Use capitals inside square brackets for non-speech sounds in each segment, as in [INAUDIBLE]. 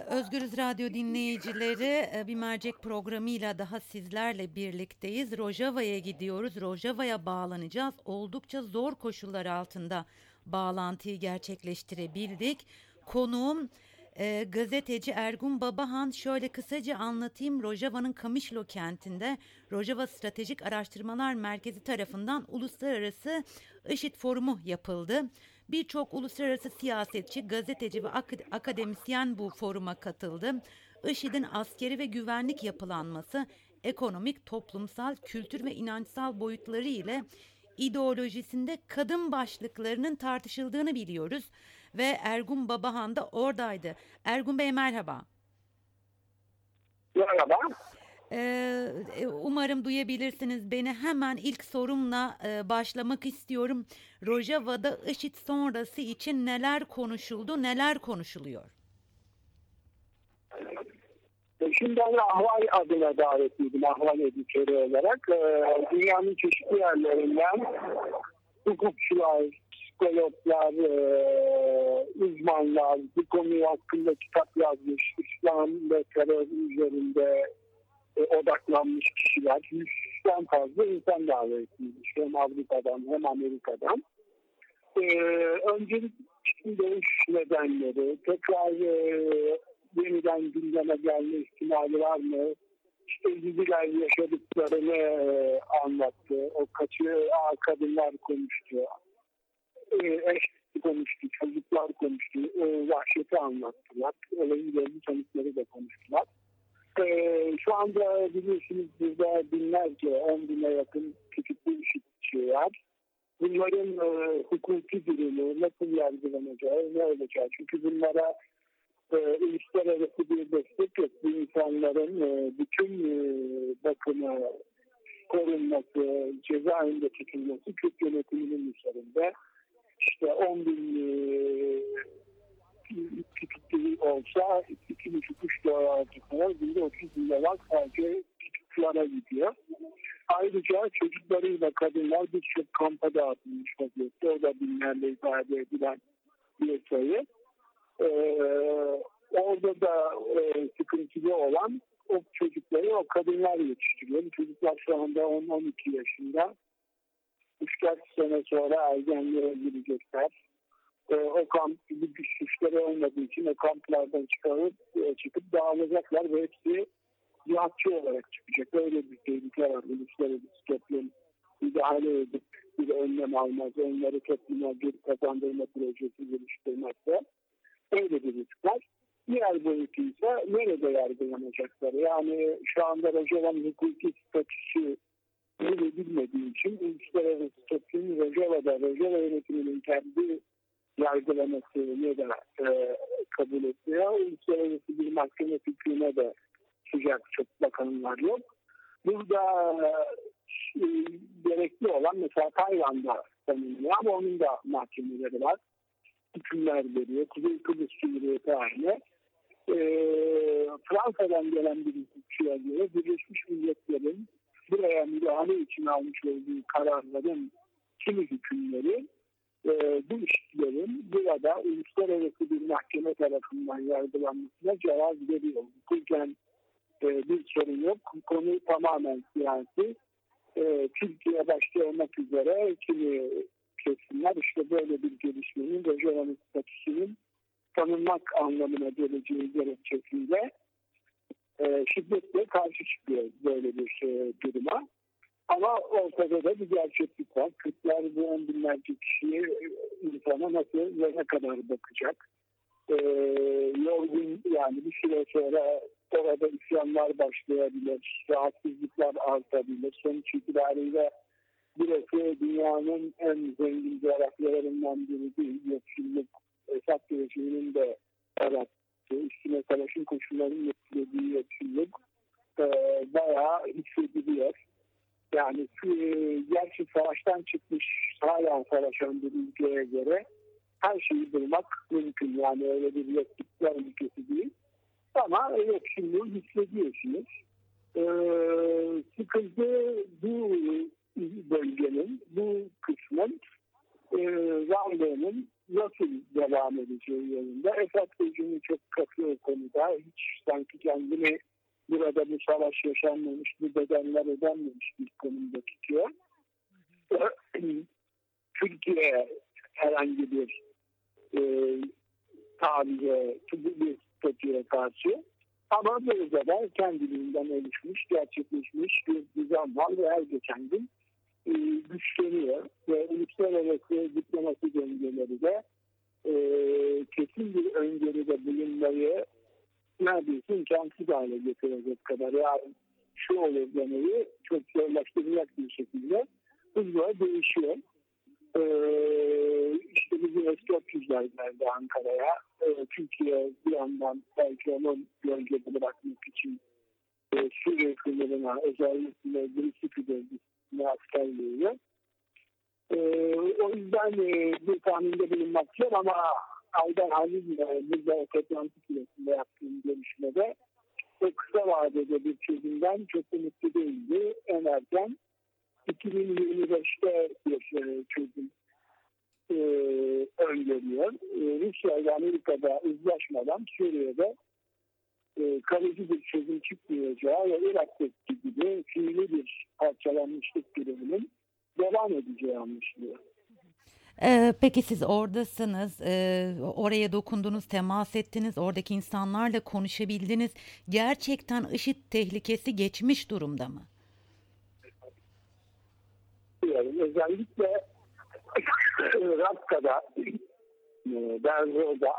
Özgürüz Radyo dinleyicileri e, bir mercek programıyla daha sizlerle birlikteyiz. Rojava'ya gidiyoruz. Rojava'ya bağlanacağız. Oldukça zor koşullar altında bağlantıyı gerçekleştirebildik. Konuğum e, gazeteci Ergun Babahan şöyle kısaca anlatayım. Rojava'nın Kamışlo kentinde Rojava Stratejik Araştırmalar Merkezi tarafından uluslararası IŞİD forumu yapıldı. Birçok uluslararası siyasetçi, gazeteci ve ak akademisyen bu foruma katıldı. IŞİD'in askeri ve güvenlik yapılanması, ekonomik, toplumsal, kültür ve inançsal boyutları ile ideolojisinde kadın başlıklarının tartışıldığını biliyoruz ve Ergun Babahan da oradaydı. Ergun Bey merhaba. Merhaba. Ee, umarım duyabilirsiniz beni. Hemen ilk sorumla e, başlamak istiyorum. Rojava'da IŞİD sonrası için neler konuşuldu, neler konuşuluyor? E, şimdi ben Ahval adına davetliydim, Ahval editörü olarak. Dünyanın çeşitli yerlerinden hukukçular, psikologlar, e, uzmanlar bu konu hakkında kitap yazmış, İslam ve terör üzerinde e, odaklanmış kişiler, yüzden fazla insan davetliymiş. Hem Avrupa'dan hem Amerika'dan. Ee, öncelik dövüş nedenleri, tekrar e, yeniden gündeme gelme ihtimali var mı? İşte ilgiler yaşadıklarını e, anlattı. O kaçı kadınlar konuştu. E, eş konuştu, çocuklar konuştu. E, vahşeti anlattılar. Olayın geldi tanıkları da konuştular. E, şu anda biliyorsunuz burada binlerce, on bine yakın küçük bir işitçi var. Bunların e, hukuki durumu nasıl yargılanacağı, ne olacağı. Çünkü bunlara e, uluslararası bir destek yok. Bu insanların e, bütün e, bakımı, korunması, cezaevinde tutulması Kürt yönetiminin üzerinde. İşte 10 bin e, tutuklu olsa 2,5-3 dolar tutar, günde 30 bin dolar sadece tutuklara gidiyor. Ayrıca çocuklarıyla kadınlar birçok kampa dağıtılmış vaziyette. O da binlerle ifade edilen bir sayı. Ee, orada da e, sıkıntılı olan o çocukları o kadınlar yetiştiriyor. Çocuklar şu anda 10-12 yaşında. 3-4 sene sonra ergenliğe girecekler. E, o kamp bir suçları olmadığı için o kamplardan çıkarıp e, çıkıp dağılacaklar ve hepsi cihatçı olarak çıkacak. Öyle bir tehlike var. Uluslararası toplum müdahale edip bir önlem almaz. Onları topluma bir kazandırma projesi geliştirmezse öyle bir risk var. Diğer boyutu ise nerede yargılanacaklar? Yani şu anda Rojava'nın hukuki statüsü öyle bilmediği için uluslararası toplum Rojava'da Rojava yönetiminin kendi yargılamasını da e, kabul ediyor. Uluslararası bir mahkeme fikrine de sıcak çok bakanlar yok. Burada e, gerekli olan mesela Tayvan'da tanınıyor ama onun da mahkemeleri var. Hükümler veriyor. Kuzey Kıbrıs Cumhuriyeti haline. E, Fransa'dan gelen bir hukukçuya göre Birleşmiş Milletler'in buraya müdahale için almış olduğu kararların kimi hükümleri e, bu işlerin burada uluslararası bir mahkeme tarafından yargılanmasına cevap veriyor. Hukuken e, bir sorun yok. Konu tamamen siyasi. E, Türkiye başta olmak üzere kimi kesimler işte böyle bir gelişmenin Rojava'nın statüsünün tanınmak anlamına geleceği gerekçesiyle e, şiddetle karşı çıkıyor böyle bir e, duruma. Ama ortada da bir gerçeklik var. Kırklar bu on binlerce kişiye insana nasıl ve ne kadar bakacak? Ee, yorgun yani bir süre sonra orada isyanlar başlayabilir, rahatsızlıklar artabilir. Sonuç itibariyle burası dünyanın en zengin coğrafyalarından biri değil. Yoksulluk, Esad rejiminin de yarattığı, üstüne savaşın koşullarının etkilediği yoksulluk e, bayağı hissediliyor. Yani e, gerçi savaştan çıkmış hala savaşan bir ülkeye göre her şeyi bulmak mümkün. Yani öyle bir yokluklar ülkesi değil. Ama yoksulluğu hissediyorsunuz. Ee, sıkıntı bu bölgenin, bu kısmın e, varlığının nasıl devam edeceği yolunda. Esad rejimi çok katı konuda. Hiç sanki kendini burada bu savaş yaşanmamış, bu bedenler ödenmemiş bir konumda tutuyor. [CLEARS THROAT] Türkiye herhangi bir e, tabiye, bir statüye karşı ama da kendiliğinden oluşmuş, gerçekleşmiş bir düzen var ve her geçen gün e, güçleniyor ve uluslararası diplomasi döngüleri de e, kesin bir öngörüde bulunmayı neredeyse imkansız hale getirecek kadar yani şu olur demeyi çok zorlaştıracak bir şekilde hızla değişiyor. Ee, işte bizim S-400'ler geldi Ankara'ya. Ee, Türkiye bir yandan belki onun gölgede bırakmak için e, Suriye sınırına özellikle Grisip'i bölgesine asker veriyor. Ee, o yüzden e, bir tahminde bulunmak zor ama Aydan Halil'le burada toplantı süresinde yaptığım görüşmede o kısa vadede bir çözümden çok umutlu değildi. En erken 2025'te bir e, çözüm e, öngörüyor. E, Rusya ile Amerika'da uzlaşmadan Suriye'de e, kalıcı bir çözüm çıkmayacağı ve Irak'taki gibi fiili bir parçalanmışlık duruminin devam edeceği anlaşılıyor. Ee, peki siz oradasınız, ee, oraya dokundunuz, temas ettiniz, oradaki insanlarla konuşabildiniz. Gerçekten IŞİD tehlikesi geçmiş durumda mı? Özellikle [COUGHS] Rakka'da, Berzor'da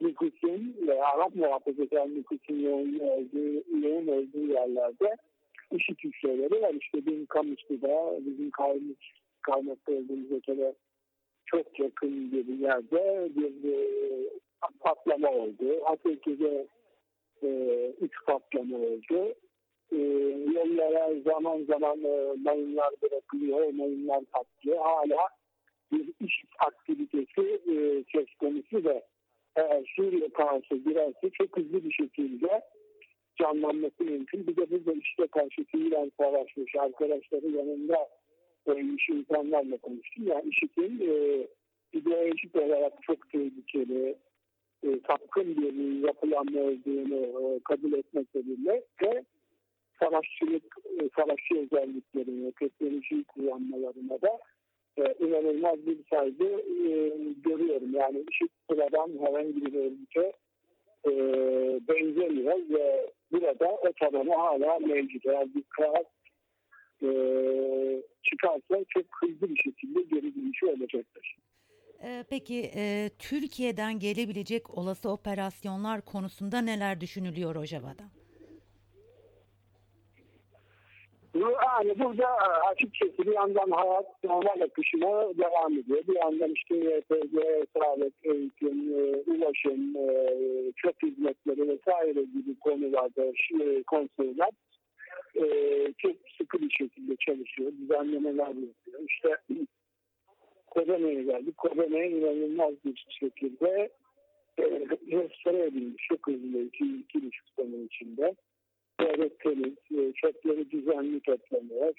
nüfusun ve Arap muhafazakar nüfusun yoğun olduğu, yoğun olduğu yerlerde IŞİD hücreleri var. İşte bizim Kamışlı'da, bizim kalmış, kalmakta olduğumuz ülkede çok yakın bir yerde bir e, patlama oldu. Hatta e, üç patlama oldu. E, yollara zaman zaman e, mayınlar bırakılıyor, mayınlar patlıyor. Hala bir iş aktivitesi e, söz konusu ve eğer Suriye karşı girerse çok hızlı bir şekilde canlanması mümkün. Bir de burada işte karşı fiilen savaşmış arkadaşları yanında ölmüş insanlarla konuştum. Yani IŞİD'in e, ideolojik olarak çok tehlikeli, e, sapkın bir yapılanma olduğunu e, kabul etmekle birlikte savaşçılık, e, savaşçı özelliklerini, teknolojiyi kullanmalarına da e, inanılmaz bir saygı e, görüyorum. Yani IŞİD sıradan herhangi bir örgüte e, benzemiyor ve burada o tabanı hala mevcut. Eğer bir çıkarsa çok hızlı bir şekilde geri dönüşü olacaktır. Ee, peki e, Türkiye'den gelebilecek olası operasyonlar konusunda neler düşünülüyor Rojava'da? Yani burada açıkçası bir yandan hayat normal akışına devam ediyor. Bir yandan işte YPG, sağlık, eğitim, e, ulaşım, e, çöp hizmetleri vesaire gibi konularda konseyler e, çok sıkı bir şekilde çalışıyor. Düzenlemeler yapıyor. İşte [CLEARS THROAT] Kobene'ye geldik. Kobene inanılmaz bir şekilde e, restore edilmiş. Çok hızlı iki, iki buçuk sene içinde. Böyle temiz, e, çöpleri düzenli toplanıyor.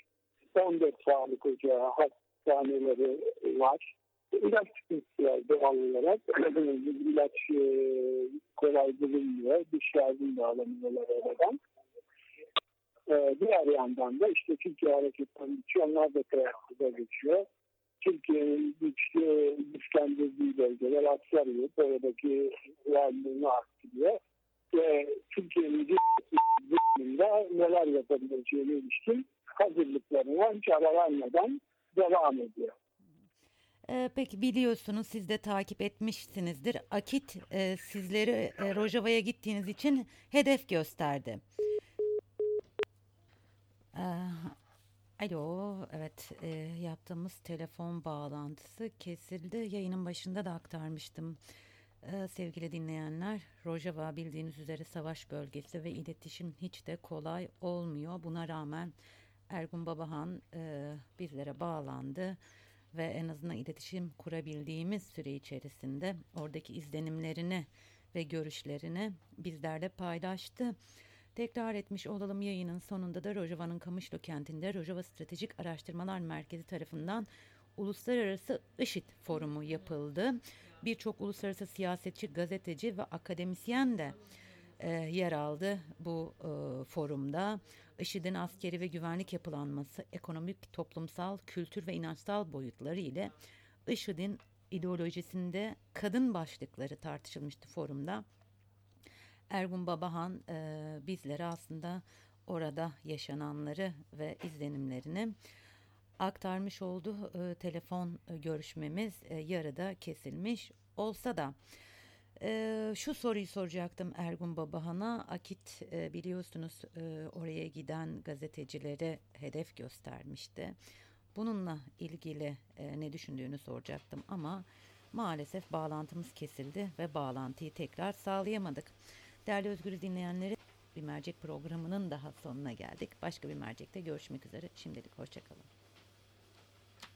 14 sağlık ocağı, hastaneleri var. İlaç sıkıntısı var doğal olarak. [CLEARS THROAT] İlaç e, kolay bulunmuyor. Dış yardım da alamıyorlar oradan. E, diğer yandan da işte Türkiye hareketleri geçiyor. Onlar da teyakkuzda geçiyor. Türkiye'nin güçlü, güçlendirdiği bölgeler aksarıyor. Oradaki varlığını arttırıyor. Ve Türkiye'nin durumunda neler yapabileceğine ilişkin hazırlıklarına hiç ara vermeden devam ediyor. Ee, peki biliyorsunuz siz de takip etmişsinizdir. Akit e, sizleri e, Rojava'ya gittiğiniz için hedef gösterdi. Ee, alo, evet e, yaptığımız telefon bağlantısı kesildi. Yayının başında da aktarmıştım. Ee, sevgili dinleyenler, Rojava bildiğiniz üzere savaş bölgesi ve iletişim hiç de kolay olmuyor. Buna rağmen Ergun Babahan e, bizlere bağlandı ve en azından iletişim kurabildiğimiz süre içerisinde oradaki izlenimlerini ve görüşlerini bizlerle paylaştı. Tekrar etmiş olalım yayının sonunda da Rojava'nın Kamışlı kentinde Rojava Stratejik Araştırmalar Merkezi tarafından Uluslararası IŞİD Forumu yapıldı. Birçok uluslararası siyasetçi, gazeteci ve akademisyen de e, yer aldı bu e, forumda. IŞİD'in askeri ve güvenlik yapılanması, ekonomik, toplumsal, kültür ve inançsal boyutları ile IŞİD'in ideolojisinde kadın başlıkları tartışılmıştı forumda. Ergun Babahan e, bizlere aslında orada yaşananları ve izlenimlerini aktarmış oldu. E, telefon e, görüşmemiz e, yarıda kesilmiş olsa da e, şu soruyu soracaktım Ergun Babahan'a. Akit e, biliyorsunuz e, oraya giden gazetecilere hedef göstermişti. Bununla ilgili e, ne düşündüğünü soracaktım ama maalesef bağlantımız kesildi ve bağlantıyı tekrar sağlayamadık. Değerli Özgür dinleyenleri bir mercek programının daha sonuna geldik. Başka bir mercekte görüşmek üzere. Şimdilik hoşçakalın.